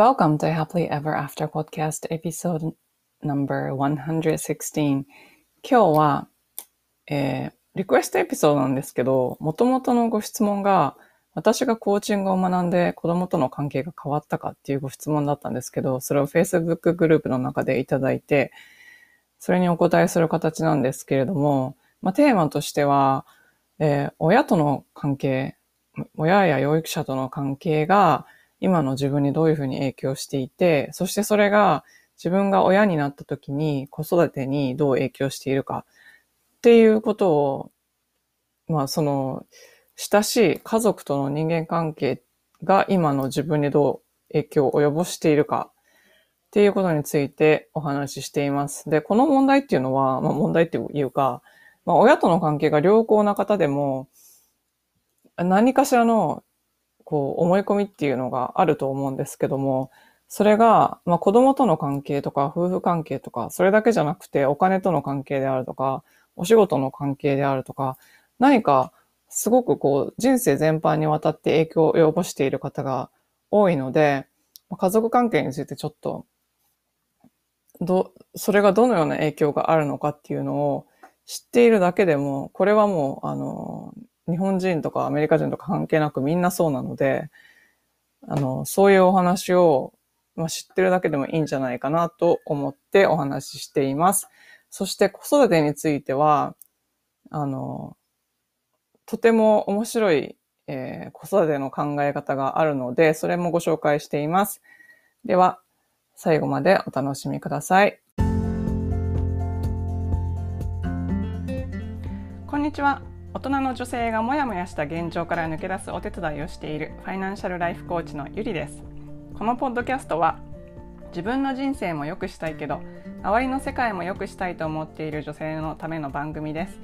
Welcome to Happily Ever After Podcast Episode Number 116今日は、えー、リクエストエピソードなんですけど、元々のご質問が私がコーチングを学んで子供との関係が変わったかっていうご質問だったんですけど、それを Facebook グループの中でいただいて、それにお答えする形なんですけれども、まあ、テーマとしては、えー、親との関係、親や養育者との関係が今の自分にどういうふうに影響していて、そしてそれが自分が親になった時に子育てにどう影響しているかっていうことを、まあその、親しい家族との人間関係が今の自分にどう影響を及ぼしているかっていうことについてお話ししています。で、この問題っていうのは、まあ問題っていうか、まあ親との関係が良好な方でも、何かしらのこう、思い込みっていうのがあると思うんですけども、それが、まあ子供との関係とか、夫婦関係とか、それだけじゃなくて、お金との関係であるとか、お仕事の関係であるとか、何か、すごくこう、人生全般にわたって影響を及ぼしている方が多いので、家族関係についてちょっと、ど、それがどのような影響があるのかっていうのを知っているだけでも、これはもう、あの、日本人とかアメリカ人とか関係なくみんなそうなので、あの、そういうお話を、まあ、知ってるだけでもいいんじゃないかなと思ってお話ししています。そして子育てについては、あの、とても面白い、えー、子育ての考え方があるので、それもご紹介しています。では、最後までお楽しみください。こんにちは。大人の女性がモヤモヤした現状から抜け出すお手伝いをしているファイナンシャルライフコーチのゆりです。このポッドキャストは自分の人生も良くしたいけど周りの世界も良くしたいと思っている女性のための番組です。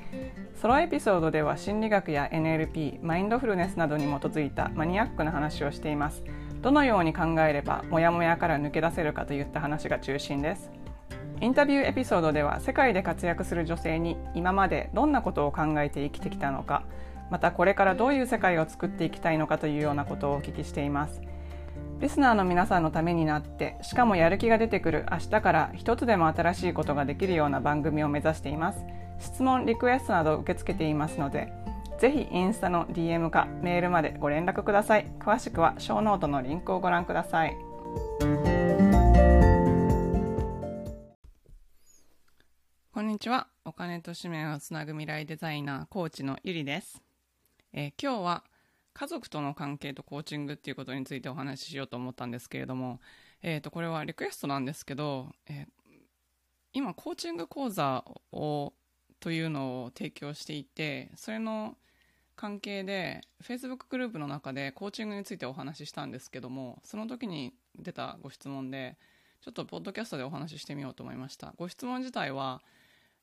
ソロエピソードでは心理学や NLP マインドフルネスなどに基づいたマニアックな話をしています。どのように考えればモヤモヤから抜け出せるかといった話が中心です。インタビューエピソードでは世界で活躍する女性に今までどんなことを考えて生きてきたのかまたこれからどういう世界を作っていきたいのかというようなことをお聞きしています。リスナーの皆さんのためになってしかもやる気が出てくる明日から一つでも新しいことができるような番組を目指しています。質問リクエストなど受け付けていますのでぜひインスタの DM かメールまでご連絡ください。詳しくはショーノートのリンクをご覧ください。にちは。お金と使命をつなぐ未来デザイナー、コーチのゆりです、えー、今日は家族との関係とコーチングっていうことについてお話ししようと思ったんですけれども、えー、とこれはリクエストなんですけど、えー、今コーチング講座をというのを提供していて、それの関係で Facebook グループの中でコーチングについてお話ししたんですけども、その時に出たご質問で、ちょっとポッドキャストでお話ししてみようと思いました。ご質問自体は、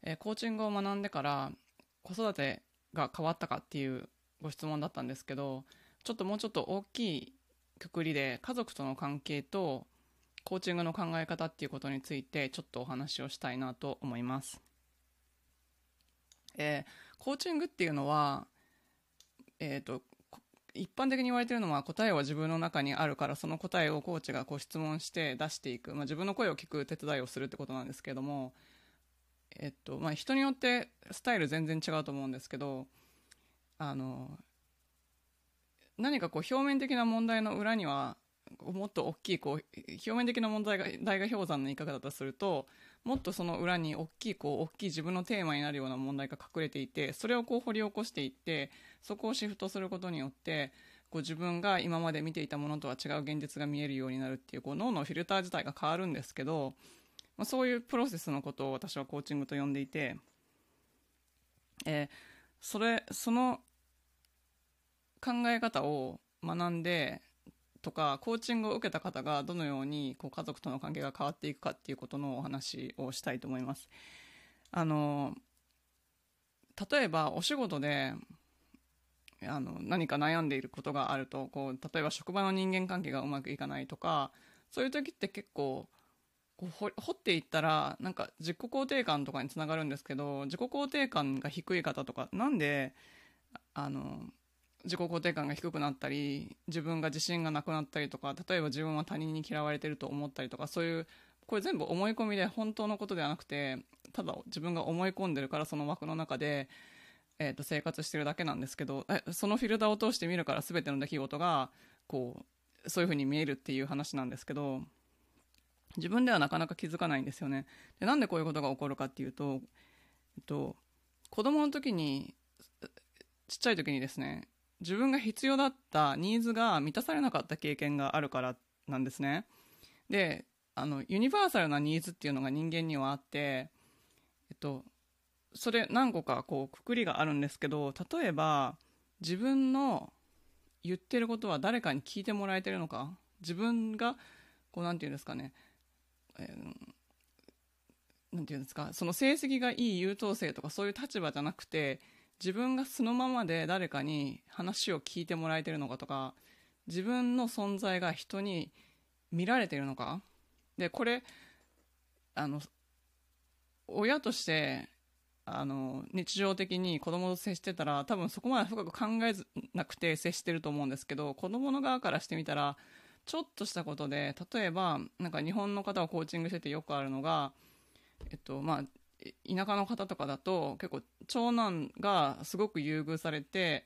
えー、コーチングを学んでから子育てが変わったかっていうご質問だったんですけどちょっともうちょっと大きいくくりで家族との関係とコーチングの考え方っていうことについてちょっとお話をしたいなと思います。えー、コーチングっていうのは、えーと、一般的に言われてるのは答えは自分の中にあるからその答えをコーチがこう質問して出していく、まあ、自分の声を聞く手伝いをするってことなんですけどもえっとまあ、人によってスタイル全然違うと思うんですけどあの何かこう表面的な問題の裏にはもっと大きいこう表面的な問題が大河氷山の言い方だとするともっとその裏に大きいこう大きい自分のテーマになるような問題が隠れていてそれをこう掘り起こしていってそこをシフトすることによってこう自分が今まで見ていたものとは違う現実が見えるようになるっていうこう脳のフィルター自体が変わるんですけどまあ、そういうプロセスのことを私はコーチングと呼んでいて、えー、それその考え方を学んでとかコーチングを受けた方がどのようにこう家族との関係が変わっていくかっていうことのお話をしたいと思います。あの例えばお仕事であの何か悩んでいることがあるとこう例えば職場の人間関係がうまくいかないとかそういう時って結構こう掘っていったらなんか自己肯定感とかにつながるんですけど自己肯定感が低い方とかなんであの自己肯定感が低くなったり、自分が自信がなくなったりとか、例えば自分は他人に嫌われてると思ったりとか、そういう、これ全部思い込みで本当のことではなくて、ただ自分が思い込んでるからその枠の中で、えっ、と、生活してるだけなんですけど、そのフィルターを通して見るから全ての出来事が、こう、そういう風に見えるっていう話なんですけど、自分ではなかなか気づかないんですよね。で、なんでこういうことが起こるかっていうと、えっと、子供の時に、ちっちゃい時にですね、自分が必要だったニーズが満たされなかった経験があるからなんですね。で、あの、ユニバーサルなニーズっていうのが人間にはあって、えっと、それ何個かこう、くくりがあるんですけど、例えば、自分の言ってることは誰かに聞いてもらえてるのか？自分が、こう、なんていうんですかね、えー、ていうんですか、その成績がいい優等生とかそういう立場じゃなくて、自分がそのままで誰かに話を聞いてもらえてるのかとか、自分の存在が人に見られてるのかで、これ、あの、親として、あの、日常的に子供と接してたら、多分そこまで深く考えなくて接してると思うんですけど、子供の側からしてみたら、ちょっとしたことで、例えば、なんか日本の方をコーチングしててよくあるのが、えっと、まあ、田舎の方とかだと、結構、長男がすごく優遇されて、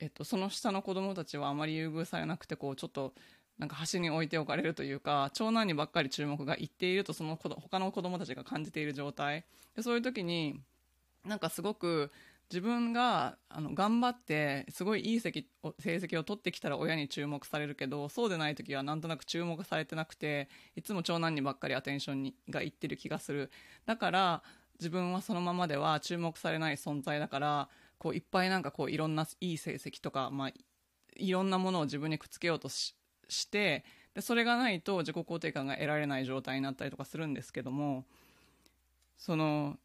えっと、その下の子供たちはあまり優遇されなくて、こう、ちょっと、なんか端に置いておかれるというか、長男にばっかり注目がいっていると、その子他の子供たちが感じている状態。で、そういう時に、なんかすごく自分が、あの、頑張って、すごいいい成績を取ってきたら親に注目されるけど、そうでない時はなんとなく注目されてなくて、いつも長男にばっかりアテンションにがいってる気がする。だから、自分はそのままでは注目されない存在だから、こういっぱいなんかこういろんないい成績とか、まあ、いろんなものを自分にくっつけようとしして、で、それがないと自己肯定感が得られない状態になったりとかするんですけども、その、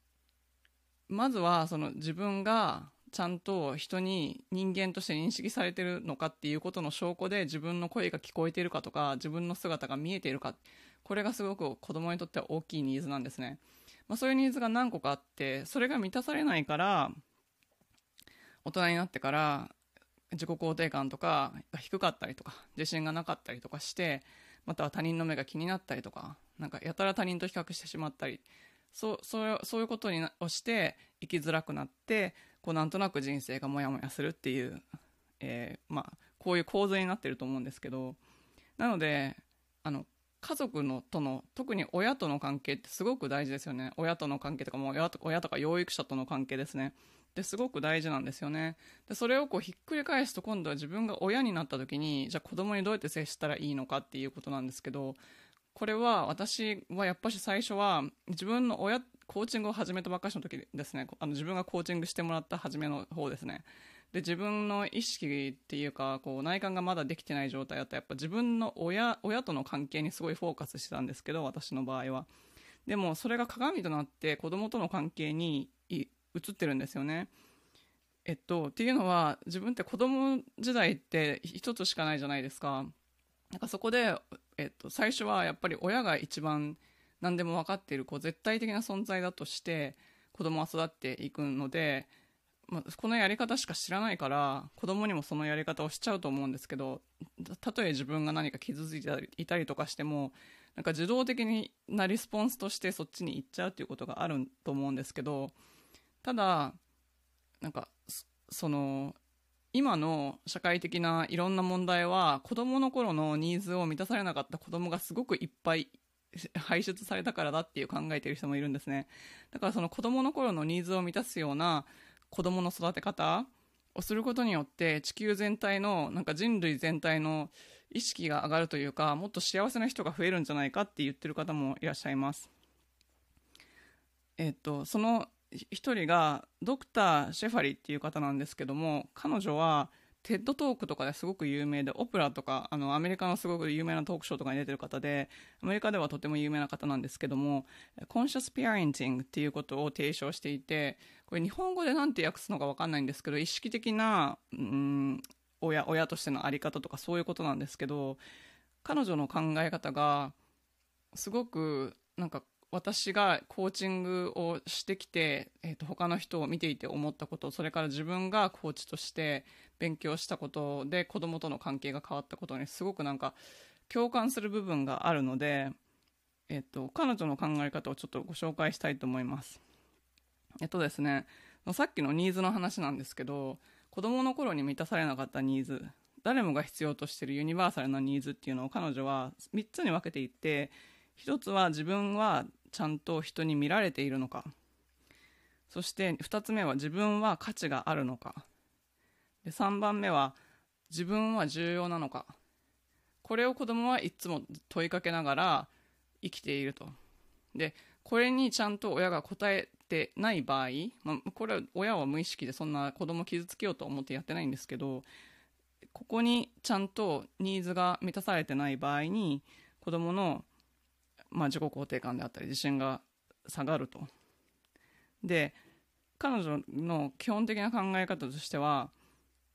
まずは、その自分がちゃんと人に人間として認識されてるのかっていうことの証拠で自分の声が聞こえているかとか、自分の姿が見えているか、これがすごく子供にとっては大きいニーズなんですね。まあそういうニーズが何個かあって、それが満たされないから、大人になってから自己肯定感とかが低かったりとか、自信がなかったりとかして、または他人の目が気になったりとか、なんかやたら他人と比較してしまったり、そう、そう、そういうことにをして生きづらくなって、こうなんとなく人生がモヤモヤするっていう、えー、まあ、こういう構図になってると思うんですけど、なので、あの、家族のとの、特に親との関係ってすごく大事ですよね。親との関係とかも親と親とか養育者との関係ですね。で、すごく大事なんですよね。で、それをこうひっくり返すと今度は自分が親になった時に、じゃあ子供にどうやって接したらいいのかっていうことなんですけど、これは私はやっぱし最初は自分の親、コーチングを始めたばっかしの時ですね、あの自分がコーチングしてもらった初めの方ですね。で、自分の意識っていうか、こう内観がまだできてない状態だとやっぱ自分の親、親との関係にすごいフォーカスしてたんですけど、私の場合は。でもそれが鏡となって子供との関係に移ってるんですよね。えっと、っていうのは、自分って子供時代って一つしかないじゃないですか。なんかそこで、えっと、最初はやっぱり親が一番何でも分かっている、こう、絶対的な存在だとして、子供は育っていくので、まあ、このやり方しか知らないから、子供にもそのやり方をしちゃうと思うんですけど、たとえ自分が何か傷ついていたりとかしても、なんか自動的なリスポンスとしてそっちに行っちゃうっていうことがあると思うんですけど、ただ、なんか、その、今の社会的ないろんな問題は、子供の頃のニーズを満たされなかった子供がすごくいっぱい 排出されたからだっていう考えている人もいるんですね。だからその子供の頃のニーズを満たすような子供の育て方をすることによって地球全体の、なんか人類全体の意識が上がるというか、もっと幸せな人が増えるんじゃないかって言ってる方もいらっしゃいます。えっと、その一人が、ドクター・シェファリーっていう方なんですけども、彼女は、テッドトークとかですごく有名で、オプラとか、あの、アメリカのすごく有名なトークショーとかに出てる方で、アメリカではとても有名な方なんですけども、コンシャスピアレンティングっていうことを提唱していて、これ日本語でなんて訳すのかわかんないんですけど、意識的な、うん、親、親としてのあり方とかそういうことなんですけど、彼女の考え方が、すごく、なんか、私がコーチングをしてきて、えっ、と、他の人を見ていて思ったこと、それから自分がコーチとして勉強したことで子供との関係が変わったことにすごくなんか共感する部分があるので、えっ、と、彼女の考え方をちょっとご紹介したいと思います。えっとですね、さっきのニーズの話なんですけど、子供の頃に満たされなかったニーズ、誰もが必要としてるユニバーサルなニーズっていうのを彼女は3つに分けていって、1つは自分はちゃんと人に見られているのか。そして2つ目は自分は価値があるのか。で3番目は自分は重要なのか。これを子供はいつも問いかけながら生きていると。で、これにちゃんと親が答えてない場合、まあ、これは親は無意識でそんな子供傷つけようと思ってやってないんですけど、ここにちゃんとニーズが満たされてない場合に、子供の、まあ、自己肯定感であったり自信が下がると。で、彼女の基本的な考え方としては、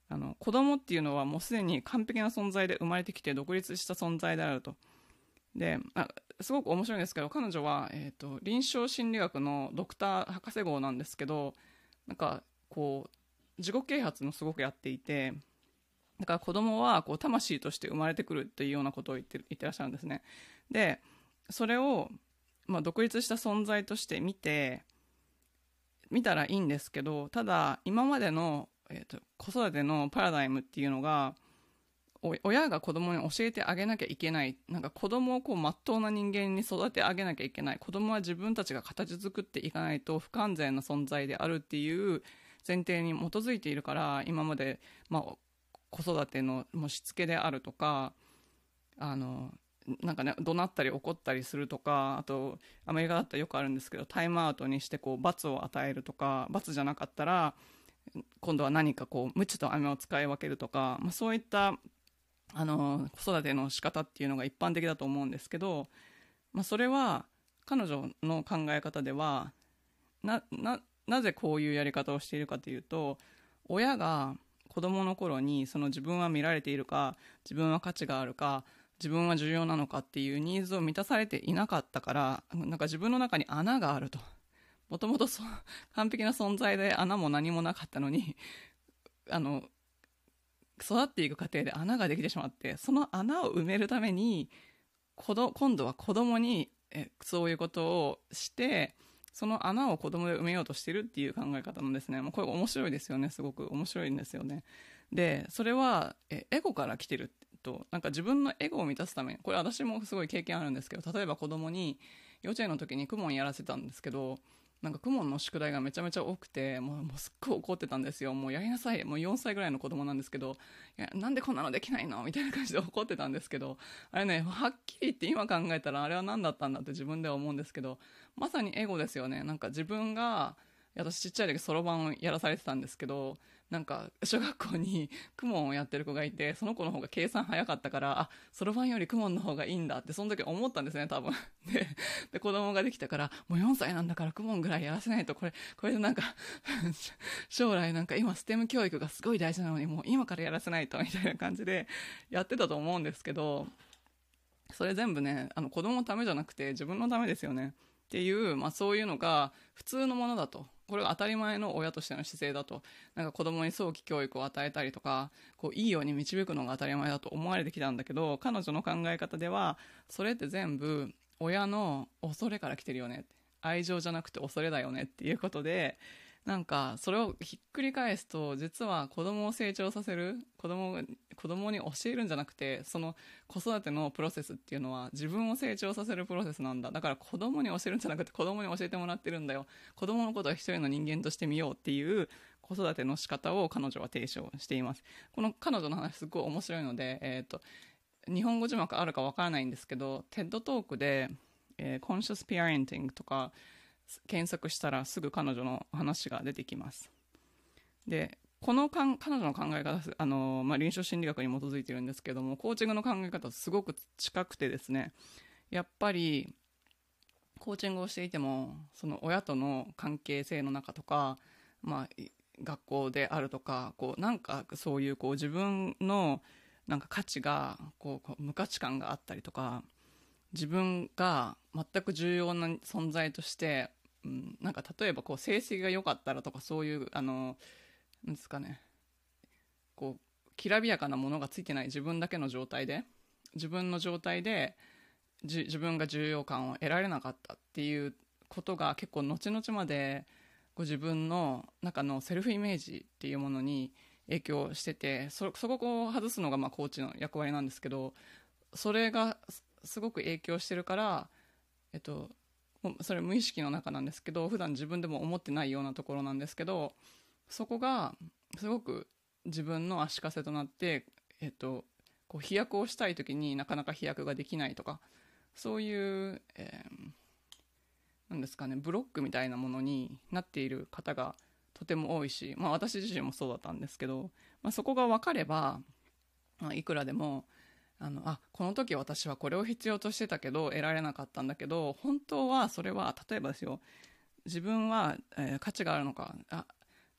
あの、子供っていうのはもうすでに完璧な存在で生まれてきて独立した存在であると。で、あすごく面白いんですけど、彼女は、え、ー、と、臨床心理学のドクター博士号なんですけど、なんか、こう、自己啓発もすごくやっていて、だから子供は、こう、魂として生まれてくるっていうようなことを言って言ってらっしゃるんですね。で、それを、まあ、独立した存在として見て、見たらいいんですけど、ただ、今までの、え、ー、と、子育てのパラダイムっていうのが、親が子供に教えてあげなきゃいけない。なんか子供をこう、まっとうな人間に育て上げなきゃいけない。子供は自分たちが形作っていかないと不完全な存在であるっていう前提に基づいているから、今まで、まあ、子育てのもうしつけであるとか、あの、なんかね、怒鳴ったり怒ったりするとか、あと、アメリカだったらよくあるんですけど、タイムアウトにしてこう、罰を与えるとか、罰じゃなかったら、今度は何かこう、鞭と飴を使い分けるとか、まあそういったあの、子育ての仕方っていうのが一般的だと思うんですけど、まあ、それは、彼女の考え方では、な、な、なぜこういうやり方をしているかというと、親が子供の頃にその自分は見られているか、自分は価値があるか、自分は重要なのかっていうニーズを満たされていなかったから、なんか自分の中に穴があると。もともと完璧な存在で穴も何もなかったのに、あの、育っていく過程で穴ができてしまって、その穴を埋めるために、今度は子供に、え、そういうことをして、その穴を子供で埋めようとしてるっていう考え方なんですね。もうこれ面白いですよね。すごく面白いんですよね。で、それは、え、エゴから来てると、なんか自分のエゴを満たすために、これ私もすごい経験あるんですけど、例えば子供に幼稚園の時にクモンやらせたんですけど、なんか、クモの宿題がめちゃめちゃ多くて、もう、もうすっごい怒ってたんですよ。もうやりなさい。もう4歳ぐらいの子供なんですけど、いや、なんでこんなのできないの？みたいな感じで怒ってたんですけど、あれね、はっきり言って今考えたらあれは何だったんだって自分では思うんですけど、まさにエゴですよね。なんか自分が、私ちっちゃい時そろばんをやらされてたんですけど、なんか、小学校にクモンをやってる子がいて、その子の方が計算早かったから、あ、そろばんよりクモンの方がいいんだって、その時思ったんですね、多分。で、で、子供ができたから、もう4歳なんだからクモンぐらいやらせないと、これ、これでなんか 将来なんか今ステム教育がすごい大事なのに、もう今からやらせないと、みたいな感じでやってたと思うんですけど、それ全部ね、あの子供のためじゃなくて自分のためですよね。っていう、まあそういうのが普通のものだと。これが当たり前の親としての姿勢だと。なんか子供に早期教育を与えたりとか、こういいように導くのが当たり前だと思われてきたんだけど、彼女の考え方では、それって全部親の恐れから来てるよね。愛情じゃなくて恐れだよねっていうことで、なんか、それをひっくり返すと、実は子供を成長させる、子供、子供に教えるんじゃなくて、その子育てのプロセスっていうのは自分を成長させるプロセスなんだ。だから子供に教えるんじゃなくて子供に教えてもらってるんだよ。子供のことは一人の人間として見ようっていう子育ての仕方を彼女は提唱しています。この彼女の話すごい面白いので、えっ、ー、と、日本語字幕あるかわからないんですけど、 TED Talk で、えー、 conscious parenting とか、検索したらすぐ彼女の話が出てきます。で、このかん彼女の考え方、あの、まあ、臨床心理学に基づいてるんですけども、コーチングの考え方すごく近くてですね、やっぱり、コーチングをしていても、その親との関係性の中とか、まあ、学校であるとか、こう、なんかそういうこう自分のなんか価値が、こう、無価値観があったりとか、自分が全く重要な存在としてうん、なんか例えばこう成績が良かったらとかそういうあのなんですかね。こうきらびやかなものがついてない自分だけの状態で自分の状態で自分が重要感を得られなかったっていうことが結構後々までご自分の中のセルフイメージっていうものに影響しててそこを外すのがまあコーチの役割なんですけどそれがすごく影響してるから、えっと、それ無意識の中なんですけど普段自分でも思ってないようなところなんですけどそこがすごく自分の足かせとなって、えっと、こう飛躍をしたい時になかなか飛躍ができないとかそういう、えー、なんですかねブロックみたいなものになっている方がとても多いし、まあ、私自身もそうだったんですけど、まあ、そこが分かれば、まあ、いくらでもあのあこの時私はこれを必要としてたけど得られなかったんだけど本当はそれは例えばですよ自分は、えー、価値があるのかあ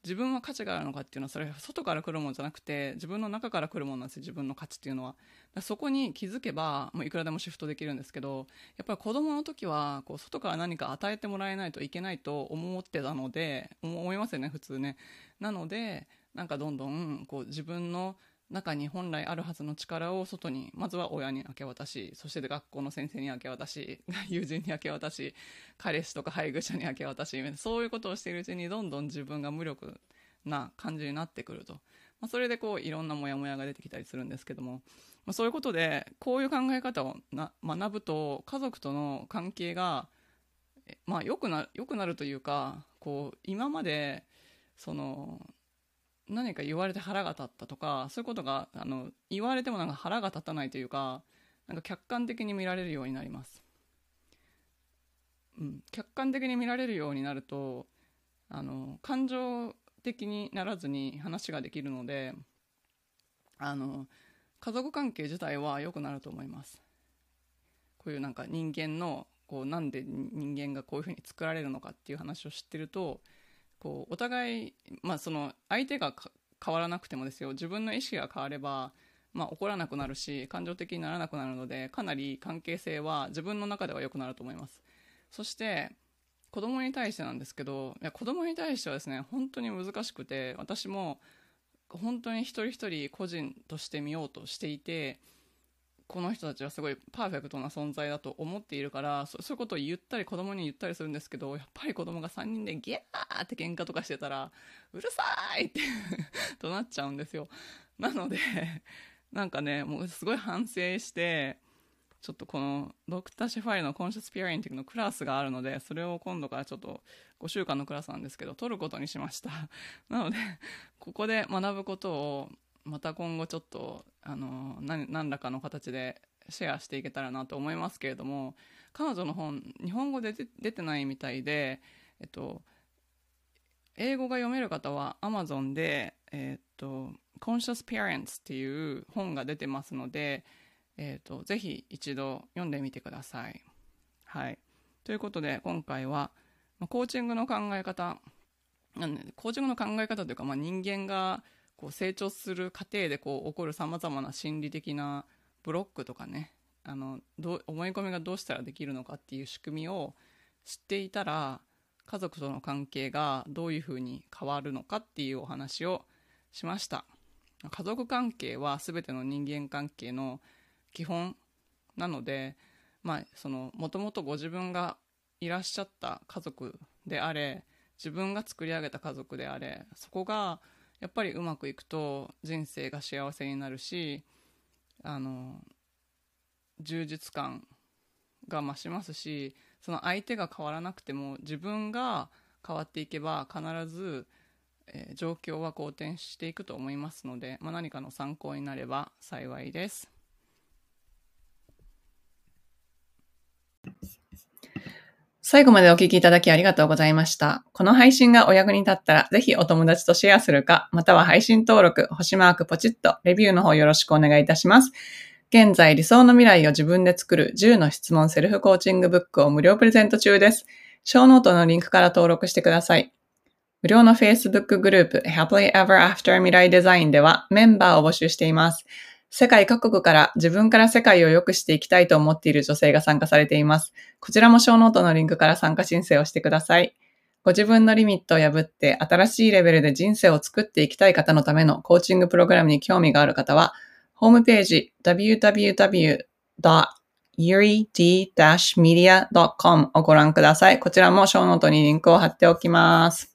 自分は価値があるのかっていうのはそれは外から来るものじゃなくて自分の中から来るものなんですよ自分の価値っていうのは。そこに気づけばもういくらでもシフトできるんですけどやっぱり子供の時はこう外から何か与えてもらえないといけないと思ってたので思いますよね普通ね。なのでなんかどんどんこう自分の中に本来あるはずの力を外にまずは親に明け渡しそして学校の先生に明け渡し友人に明け渡し彼氏とか配偶者に明け渡しそういうことをしているうちにどんどん自分が無力な感じになってくると、まあ、それでこういろんなモヤモヤが出てきたりするんですけども、まあ、そういうことでこういう考え方をな学ぶと家族との関係がまあ良くな良くなるというかこう今までその何か言われて腹が立ったとかそういうことがあの言われてもなんか腹が立たないというかなんか客観的に見られるようになります、うん、客観的に見られるようになるとあの感情的にならずに話ができるのであの家族関係自体は良くなると思います。こういうなんか人間のこうなんで人間がこういうふうに作られるのかっていう話を知ってるとこうお互い、まあ、その相手が変わらなくてもですよ。自分の意識が変われば、まあ、怒らなくなるし感情的にならなくなるのでかなり関係性は自分の中では良くなると思います。そして子供に対してなんですけどいや子供に対してはですね本当に難しくて私も本当に一人一人個人として見ようとしていてこの人たちはすごいパーフェクトな存在だと思っているからそういうことを言ったり子供に言ったりするんですけどやっぱり子供が3人でギャーって喧嘩とかしてたらうるさいって となっちゃうんですよ。なのでなんかねもうすごい反省してちょっとこのドクター・シェファイのコンシャスピアリンティングのクラスがあるのでそれを今度からちょっと5週間のクラスなんですけど取ることにしました。なのでここで学ぶことをまた今後ちょっとあの何らかの形でシェアしていけたらなと思いますけれども彼女の本日本語で出てないみたいで、えっと、英語が読める方は Amazon で、えっと、Conscious Parents っていう本が出てますので、えっと、ぜひ一度読んでみてください。はい、ということで今回はコーチングの考え方コーチングの考え方というか、まあ、人間がこう成長する過程でこう起こるさまざまな心理的なブロックとかねあのどう思い込みがどうしたらできるのかっていう仕組みを知っていたら家族との関係がどういうふうに変わるのかっていうお話をしました。家族関係は全ての人間関係の基本なのでまあそのもともとご自分がいらっしゃった家族であれ自分が作り上げた家族であれそこがやっぱりうまくいくと人生が幸せになるしあの充実感が増しますしその相手が変わらなくても自分が変わっていけば必ず、えー、状況は好転していくと思いますので、まあ、何かの参考になれば幸いです。最後までお聞きいただきありがとうございました。この配信がお役に立ったら、ぜひお友達とシェアするか、または配信登録、星マークポチッと、レビューの方よろしくお願いいたします。現在、理想の未来を自分で作る10の質問セルフコーチングブックを無料プレゼント中です。ショーノートのリンクから登録してください。無料の Facebook グループ Happily Ever After 未来デザインではメンバーを募集しています。世界各国から自分から世界を良くしていきたいと思っている女性が参加されています。こちらもショーノートのリンクから参加申請をしてください。ご自分のリミットを破って新しいレベルで人生を作っていきたい方のためのコーチングプログラムに興味がある方は、ホームページ www.yuri-media.com をご覧ください。こちらもショーノートにリンクを貼っておきます。